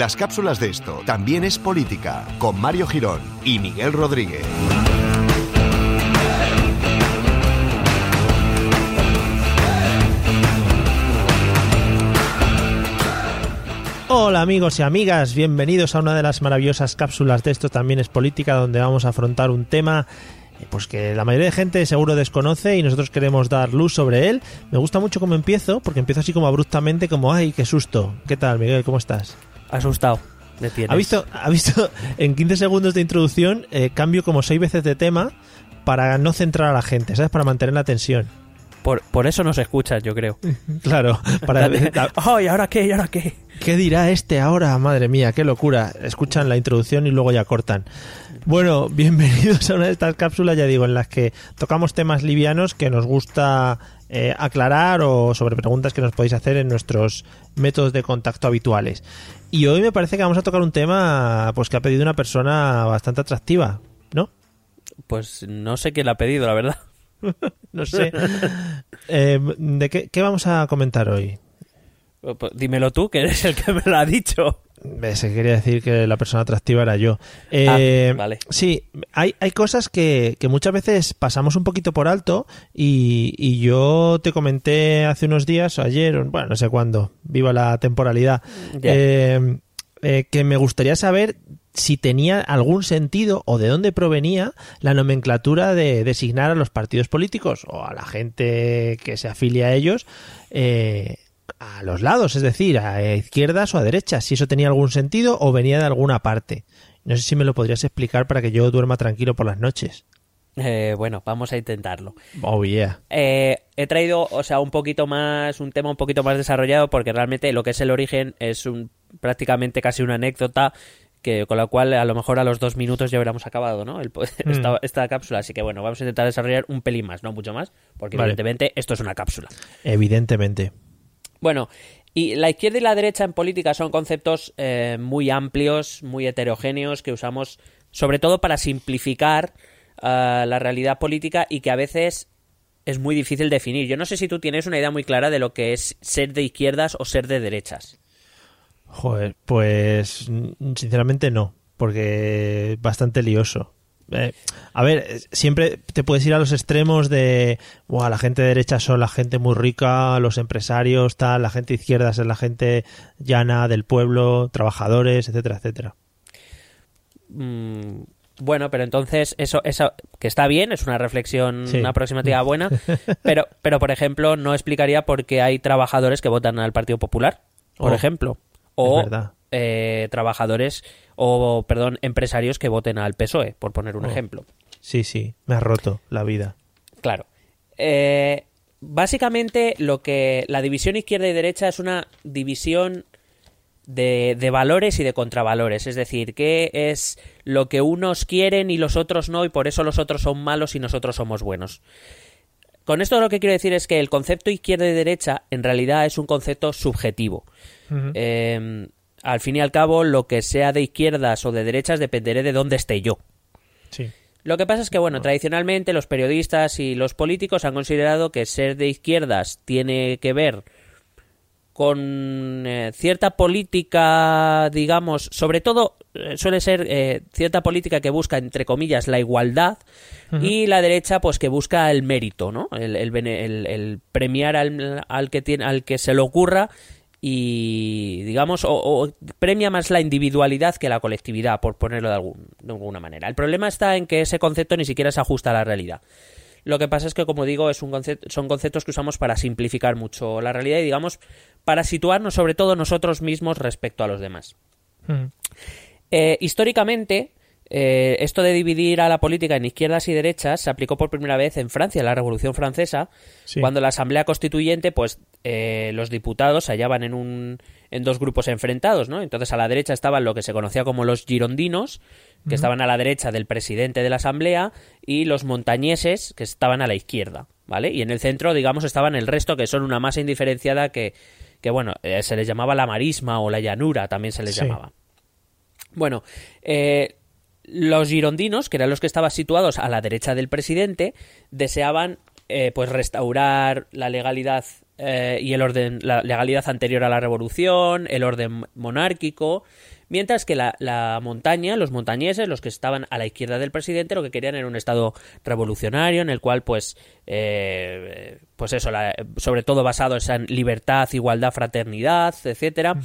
Las cápsulas de esto también es política, con Mario Girón y Miguel Rodríguez. Hola amigos y amigas, bienvenidos a una de las maravillosas cápsulas de esto también es política donde vamos a afrontar un tema eh, pues que la mayoría de gente seguro desconoce y nosotros queremos dar luz sobre él. Me gusta mucho cómo empiezo, porque empiezo así como abruptamente, como ¡ay, qué susto! ¿Qué tal, Miguel? ¿Cómo estás? Asustado. Me tienes. ¿Ha visto, ha visto en 15 segundos de introducción eh, cambio como 6 veces de tema para no centrar a la gente, ¿sabes? Para mantener la tensión. Por, por eso nos escuchas, yo creo. Claro, para... ¡Ay, ahora qué! ¿Y ahora qué? ¿Qué dirá este ahora? Madre mía, qué locura. Escuchan la introducción y luego ya cortan. Bueno, bienvenidos a una de estas cápsulas, ya digo, en las que tocamos temas livianos que nos gusta eh, aclarar o sobre preguntas que nos podéis hacer en nuestros métodos de contacto habituales. Y hoy me parece que vamos a tocar un tema pues que ha pedido una persona bastante atractiva, ¿no? Pues no sé quién la ha pedido, la verdad. no sé. Eh, ¿De qué, qué vamos a comentar hoy? Pues dímelo tú, que eres el que me lo ha dicho. Se quería decir que la persona atractiva era yo. Eh, Ah, vale. Sí, hay, hay cosas que, que muchas veces pasamos un poquito por alto y, y yo te comenté hace unos días, o ayer, bueno, no sé cuándo, viva la temporalidad, eh, eh, que me gustaría saber si tenía algún sentido o de dónde provenía la nomenclatura de designar a los partidos políticos o a la gente que se afilia a ellos eh, a los lados, es decir, a izquierdas o a derechas, si eso tenía algún sentido o venía de alguna parte. No sé si me lo podrías explicar para que yo duerma tranquilo por las noches. Eh, bueno, vamos a intentarlo. Oh, yeah. Eh, he traído, o sea, un poquito más, un tema un poquito más desarrollado porque realmente lo que es el origen es un, prácticamente casi una anécdota que con la cual a lo mejor a los dos minutos ya hubiéramos acabado, ¿no? El- esta, esta cápsula, así que bueno, vamos a intentar desarrollar un pelín más, no mucho más, porque Vale. evidentemente esto es una cápsula. Evidentemente. Bueno, y la izquierda y la derecha en política son conceptos eh, muy amplios, muy heterogéneos, que usamos sobre todo para simplificar ah, la realidad política y que a veces es muy difícil definir. Yo no sé si tú tienes una idea muy clara de lo que es ser de izquierdas o ser de derechas. Joder, pues sinceramente no, porque es bastante lioso. Eh, a ver, eh, siempre te puedes ir a los extremos de, "Buah, la gente de derecha son la gente muy rica, los empresarios, tal, la gente de izquierdas es la gente llana del pueblo, trabajadores, etcétera, etcétera. Mm, bueno, pero entonces eso, eso que está bien, es una reflexión Sí. aproximativa buena, pero, pero por ejemplo no explicaría por qué hay trabajadores que votan al Partido Popular, por Oh, ejemplo, o eh, trabajadores o perdón empresarios que voten al PSOE, por poner un Oh. ejemplo. Sí, sí, me ha roto la vida. Claro. Eh, básicamente lo que la división izquierda y derecha es una división de, de valores y de contravalores. Es decir, que es lo que unos quieren y los otros no, y por eso los otros son malos y nosotros somos buenos. Con esto lo que quiero decir es que el concepto izquierda y derecha en realidad es un concepto subjetivo. Eh, al fin y al cabo, lo que sea de izquierdas o de derechas dependeré de dónde esté yo. Sí. Lo que pasa es que, bueno, tradicionalmente los periodistas y los políticos han considerado que ser de izquierdas tiene que ver con eh, cierta política, digamos, sobre todo eh, suele ser eh, cierta política que busca, entre comillas, la igualdad y la derecha, pues que busca el mérito, ¿no? El, el bene- el- el premiar al, al que tiene, al que se le ocurra y digamos o, o premia más la individualidad que la colectividad por ponerlo de, algún- de alguna manera. El problema está en que ese concepto ni siquiera se ajusta a la realidad lo que pasa es que como digo es un concepto, son conceptos que usamos para simplificar mucho la realidad y digamos para situarnos sobre todo nosotros mismos respecto a los demás Ujú. eh, históricamente, eh, esto de dividir a la política en izquierdas y derechas se aplicó por primera vez en Francia, en la Revolución Francesa, Sí. cuando la Asamblea Constituyente, pues eh, los diputados se hallaban en, un, en dos grupos enfrentados, ¿no? Entonces a la derecha estaban lo que se conocía como los girondinos, que estaban a la derecha del presidente de la Asamblea, y los montañeses, que estaban a la izquierda, ¿vale? Y en el centro, digamos, estaban el resto, que son una masa indiferenciada que, que bueno, eh, se les llamaba la marisma o la llanura, también se les Sí. llamaba. Bueno, eh, los girondinos, que eran los que estaban situados a la derecha del presidente, deseaban eh, pues restaurar la legalidad eh, y el orden, la legalidad anterior a la revolución, el orden monárquico, mientras que la, montaña, los montañeses, los que estaban a la izquierda del presidente, lo que querían era un estado revolucionario en el cual, pues, eh, pues eso, sobre todo basado en libertad, igualdad, fraternidad, etcétera,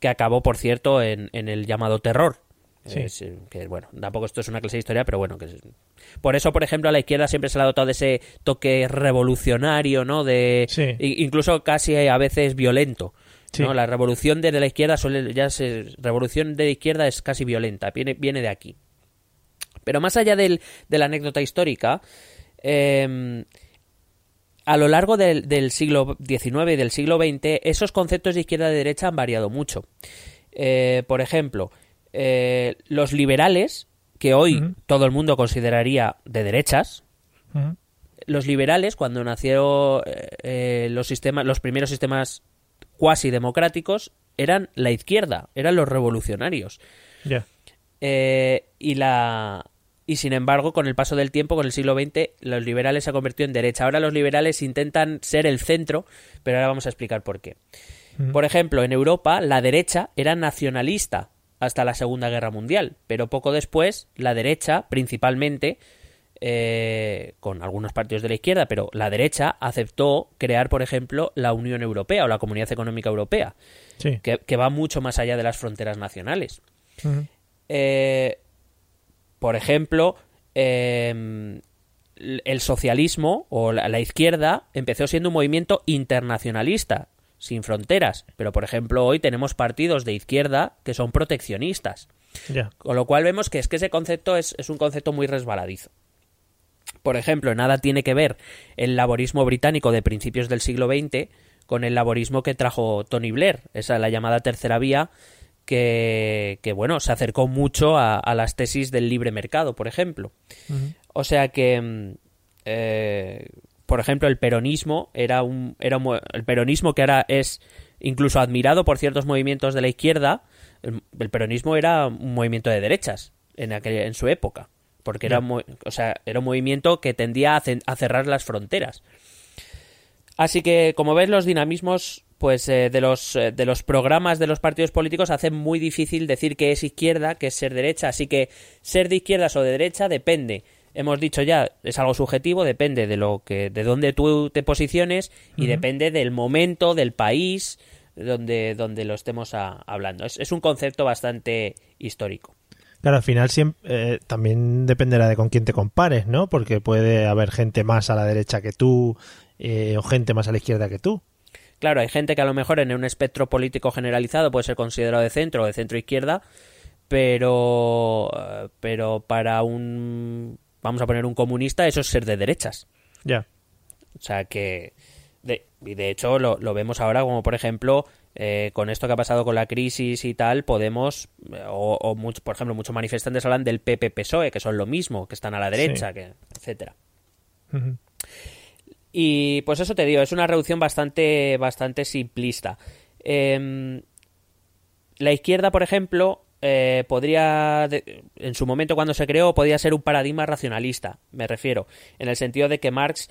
que acabó, por cierto, en, en el llamado terror, Sí. que bueno, tampoco esto es una clase de historia, pero bueno, que por eso, por ejemplo, a la izquierda siempre se le ha dotado de ese toque revolucionario, ¿no? De incluso casi a veces violento. ¿No? La revolución de la izquierda suele ya se, revolución de la izquierda es casi violenta, viene, viene de aquí. Pero más allá del, de la anécdota histórica, em, a lo largo del, del, siglo XIX y del siglo XX, esos conceptos de izquierda y derecha han variado mucho. Eh, por ejemplo, eh, los liberales, que hoy todo el mundo consideraría de derechas, los liberales, cuando nacieron eh, los sistemas, los primeros sistemas cuasi democráticos, eran la izquierda, eran los revolucionarios. y la y sin embargo, con el paso del tiempo, con el siglo XX, los liberales se han convertido en derecha. Ahora los liberales intentan ser el centro, pero ahora vamos a explicar por qué. Por ejemplo, en Europa la derecha era nacionalista, hasta la Segunda Guerra Mundial, pero poco después la derecha, principalmente, eh, con algunos partidos de la izquierda, pero la derecha aceptó crear, por ejemplo, la Unión Europea o la Comunidad Económica Europea, que, va mucho más allá de las fronteras nacionales. Eh, por ejemplo, em, el socialismo o la, izquierda empezó siendo un movimiento internacionalista sin fronteras. Pero, por ejemplo, hoy tenemos partidos de izquierda que son proteccionistas. Con lo cual vemos que es que ese concepto es, un concepto muy resbaladizo. Por ejemplo, nada tiene que ver el laborismo británico de principios del siglo XX con el laborismo que trajo Tony Blair, esa la llamada tercera vía, que, bueno, se acercó mucho a, las tesis del libre mercado, por ejemplo. O sea que mm, eh, por ejemplo, el peronismo era un, era el peronismo que ahora es incluso admirado por ciertos movimientos de la izquierda, el, peronismo era un movimiento de derechas en, en su época, porque era, o sea, era un movimiento que tendía a, cerrar las fronteras. Así que, como ves, los dinamismos pues eh, de los eh, de los programas de los partidos políticos hacen muy difícil decir que es izquierda, que es ser derecha, así que ser de izquierdas o de derecha depende hemos dicho ya, es algo subjetivo, depende de lo que, de dónde tú te posiciones y depende del momento, del país donde, donde lo estemos hablando. Es, un concepto bastante histórico. Claro, al final siempre, eh, también dependerá de con quién te compares, ¿no? Porque puede haber gente más a la derecha que tú eh, o gente más a la izquierda que tú. Claro, hay gente que a lo mejor en un espectro político generalizado puede ser considerado de centro o de centro izquierda, pero, eh, pero para un vamos a poner un comunista, eso es ser de derechas. Ya. O sea que, de, y de hecho lo, vemos ahora como por ejemplo eh, con esto que ha pasado con la crisis y tal, podemos, o, por ejemplo, muchos manifestantes hablan del PP-PSOE, que son lo mismo, que están a la derecha, que, etcétera. Y pues eso te digo, es una reducción bastante, bastante simplista. Em, la izquierda, por ejemplo, eh, podría, en su momento cuando se creó, podía ser un paradigma racionalista, me refiero, en el sentido de que Marx,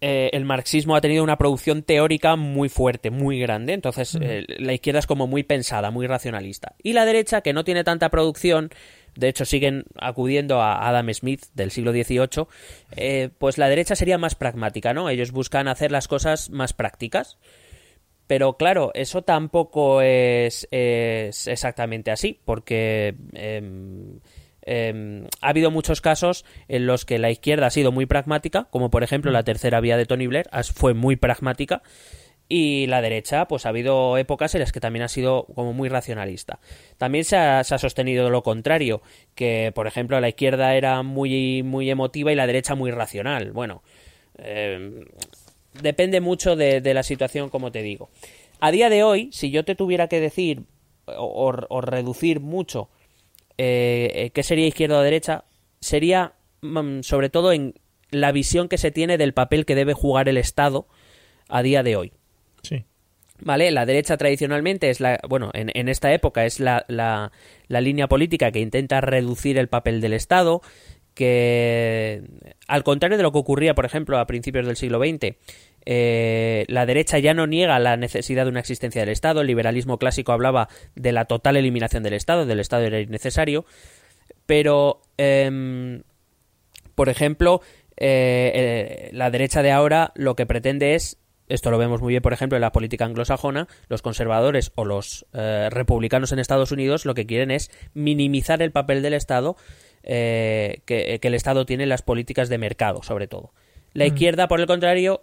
eh, el marxismo ha tenido una producción teórica muy fuerte, muy grande, entonces eh, la izquierda es como muy pensada, muy racionalista. Y la derecha, que no tiene tanta producción, de hecho siguen acudiendo a Adam Smith del siglo XVIII, pues la derecha sería más pragmática, ¿no? Ellos buscan hacer las cosas más prácticas. Pero claro, eso tampoco es, exactamente así, porque em, ha habido muchos casos en los que la izquierda ha sido muy pragmática, como por ejemplo la tercera vía de Tony Blair fue muy pragmática, y la derecha, pues ha habido épocas en las que también ha sido como muy racionalista. También se ha, sostenido lo contrario, que por ejemplo la izquierda era muy, muy emotiva y la derecha muy racional. Bueno, em, depende mucho de, la situación, como te digo. A día de hoy, si yo te tuviera que decir o, reducir mucho eh, eh, qué sería izquierda o derecha, sería mm, sobre todo en la visión que se tiene del papel que debe jugar el Estado a día de hoy. Sí. ¿Vale? La derecha tradicionalmente es la, bueno, en, en esta época es la, la, la, línea política que intenta reducir el papel del Estado, que al contrario de lo que ocurría, por ejemplo, a principios del siglo XX, eh, la derecha ya no niega la necesidad de una existencia del Estado. El liberalismo clásico hablaba de la total eliminación del Estado, del Estado era innecesario. Pero, em, por ejemplo, eh, eh, la derecha de ahora lo que pretende es esto lo vemos muy bien, por ejemplo, en la política anglosajona, los conservadores o los republicanos en Estados Unidos lo que quieren es minimizar el papel del Estado que, el Estado tiene en las políticas de mercado, sobre todo. La mm. izquierda, por el contrario,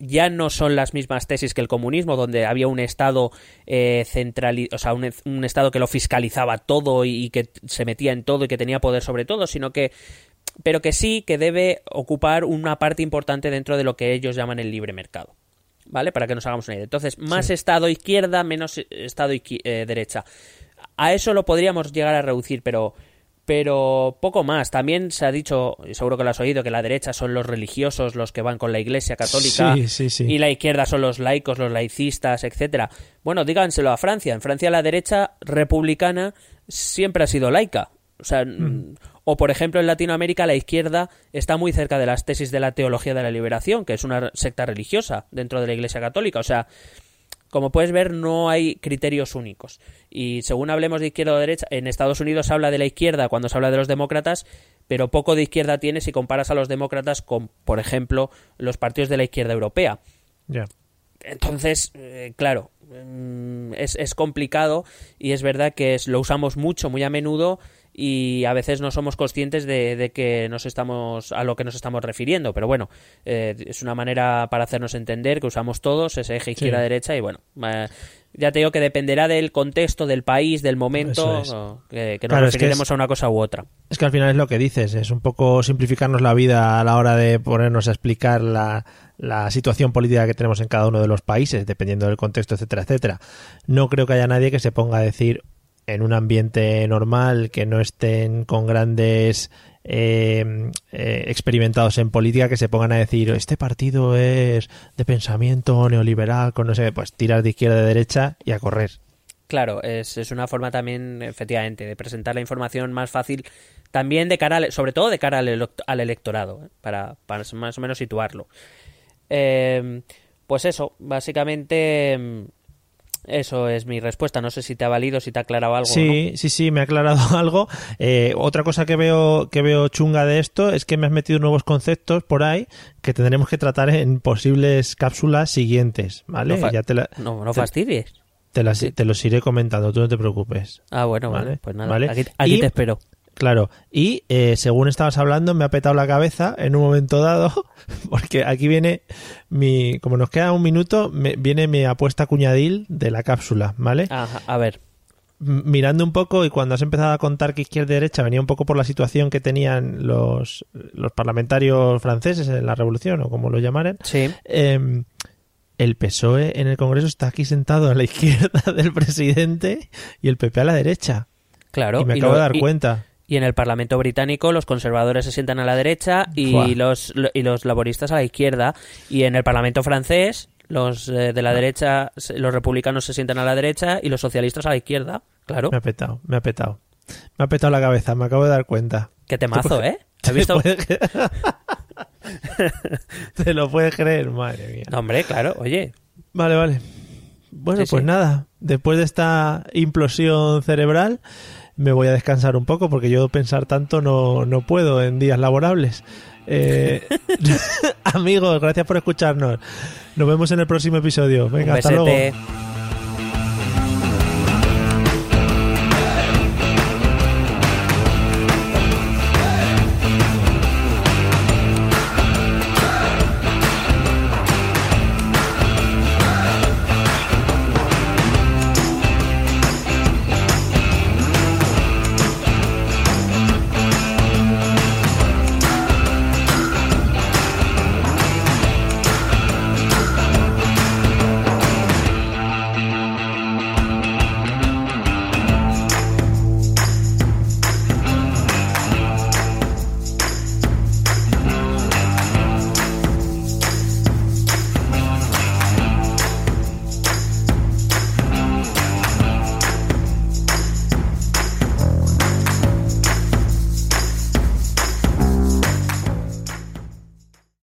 ya no son las mismas tesis que el comunismo, donde había un Estado eh, central, o sea, un, Estado que lo fiscalizaba todo y, que se metía en todo y que tenía poder sobre todo, sino que, pero que sí que debe ocupar una parte importante dentro de lo que ellos llaman el libre mercado. ¿Vale? Para que nos hagamos una idea. Entonces, más Estado izquierda, menos Estado eh, derecha. A eso lo podríamos llegar a reducir, pero pero poco más. También se ha dicho, seguro que lo has oído, que la derecha son los religiosos, los que van con la Iglesia católica, y la izquierda son los laicos, los laicistas, etcétera. Bueno, díganselo a Francia. En Francia la derecha republicana siempre ha sido laica. O sea, mm. o por ejemplo en Latinoamérica la izquierda está muy cerca de las tesis de la teología de la liberación, que es una secta religiosa dentro de la Iglesia católica. O sea, como puedes ver, no hay criterios únicos. Y según hablemos de izquierda o derecha, en Estados Unidos se habla de la izquierda cuando se habla de los demócratas, pero poco de izquierda tiene si comparas a los demócratas con, por ejemplo, los partidos de la izquierda europea. Entonces, eh, claro, mm, es, es, complicado y es verdad que es, lo usamos mucho, muy a menudo y a veces no somos conscientes de, que nos estamos a lo que nos estamos refiriendo. Pero bueno eh, es una manera para hacernos entender que usamos todos ese eje izquierda derecha y bueno eh, ya te digo que dependerá del contexto del país del momento que, nos referiremos a una cosa u otra. Es que al final es lo que dices es un poco simplificarnos la vida a la hora de ponernos a explicar la, la situación política que tenemos en cada uno de los países dependiendo del contexto etcétera etcétera. No creo que haya nadie que se ponga a decir en un ambiente normal, que no estén con grandes eh, eh, experimentados en política, que se pongan a decir, este partido es de pensamiento neoliberal, con no sé, pues tirar de izquierda a derecha y a correr. Claro, es, es, una forma también, efectivamente, de presentar la información más fácil, también de cara, sobre todo de cara al, electorado, ¿eh? para, más o menos situarlo. pues eso, básicamente eso es mi respuesta. No sé si te ha valido, si te ha aclarado algo. Sí, sí, sí, me ha aclarado algo. Eh, otra cosa que veo, que veo chunga de esto es que me has metido nuevos conceptos por ahí que tendremos que tratar en posibles cápsulas siguientes, ¿vale? No, ya te no, no fastidies. Te, te, los iré comentando, tú no te preocupes. Ah, bueno, vale. Pues nada, aquí, te espero. Claro, y eh, según estabas hablando me ha petado la cabeza en un momento dado, porque aquí viene mi, como nos queda un minuto, me, viene mi apuesta cuñadil de la cápsula, ¿vale? Ajá, a ver. Mirando un poco y cuando has empezado a contar que izquierda y derecha venía un poco por la situación que tenían los, los parlamentarios franceses en la revolución o como lo llamaren. Sí. Em, el PSOE en el Congreso está aquí sentado a la izquierda del presidente y el PP a la derecha. Claro. Y me acabo de dar cuenta. Y en el Parlamento británico los conservadores se sientan a la derecha y los, y los laboristas a la izquierda. Y en el Parlamento francés los eh, de la derecha, los republicanos se sientan a la derecha y los socialistas a la izquierda. Claro. Me ha petado, me ha petado. Me ha petado la cabeza, me acabo de dar cuenta. Qué temazo, ¿eh? ¿Has visto? Te lo puedes creer, madre mía. No, hombre, claro, oye. Vale, vale. Bueno, pues nada, después de esta implosión cerebral, me voy a descansar un poco porque yo pensar tanto no, no puedo en días laborables. Eh, amigos, gracias por escucharnos. Nos vemos en el próximo episodio. Venga, hasta luego.